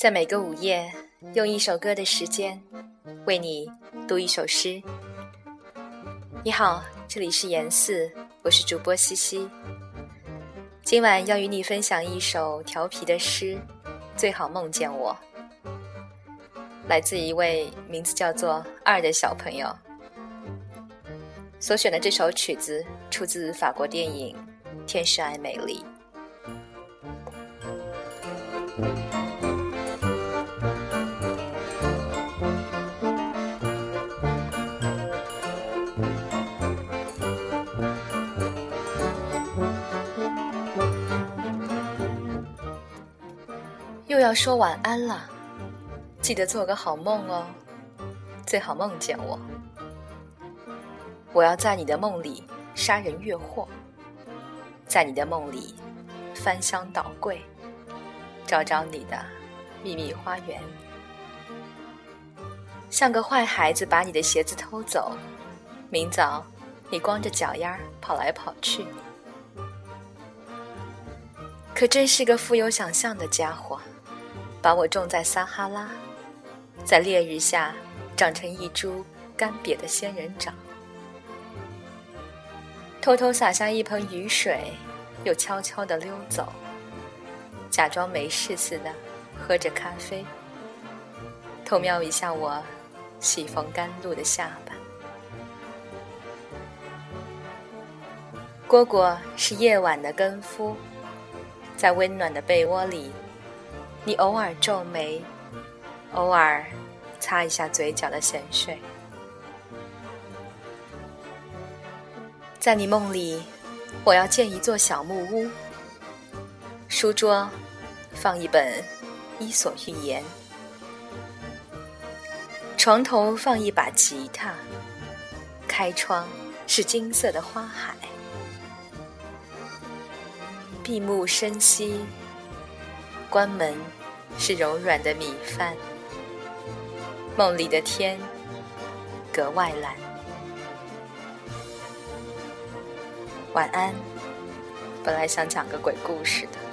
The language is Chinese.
在每个午夜，用一首歌的时间，为你读一首诗。你好，这里是严四，我是主播西西。今晚要与你分享一首调皮的诗，《最好梦见我》，来自一位名字叫做二的小朋友。所选的这首曲子出自法国电影《天使爱美丽》。又要说晚安了，记得做个好梦哦，最好梦见我。我要在你的梦里杀人越货，在你的梦里翻箱倒柜，找找你的秘密花园。像个坏孩子把你的鞋子偷走，明早你光着脚丫跑来跑去。可真是个富有想象的家伙，把我种在撒哈拉，在烈日下长成一株干瘪的仙人掌。偷偷洒下一盆雨水，又悄悄地溜走，假装没事似的喝着咖啡，偷瞄一下我喜逢甘露的下巴。蝈蝈是夜晚的跟夫，在温暖的被窝里，你偶尔皱眉，偶尔擦一下嘴角的咸水。在你梦里，我要建一座小木屋，书桌放一本《伊索寓言》，床头放一把吉他，开窗是金色的花海，闭目深吸，关门是柔软的米饭，梦里的天格外蓝。晚安。本来想讲个鬼故事的。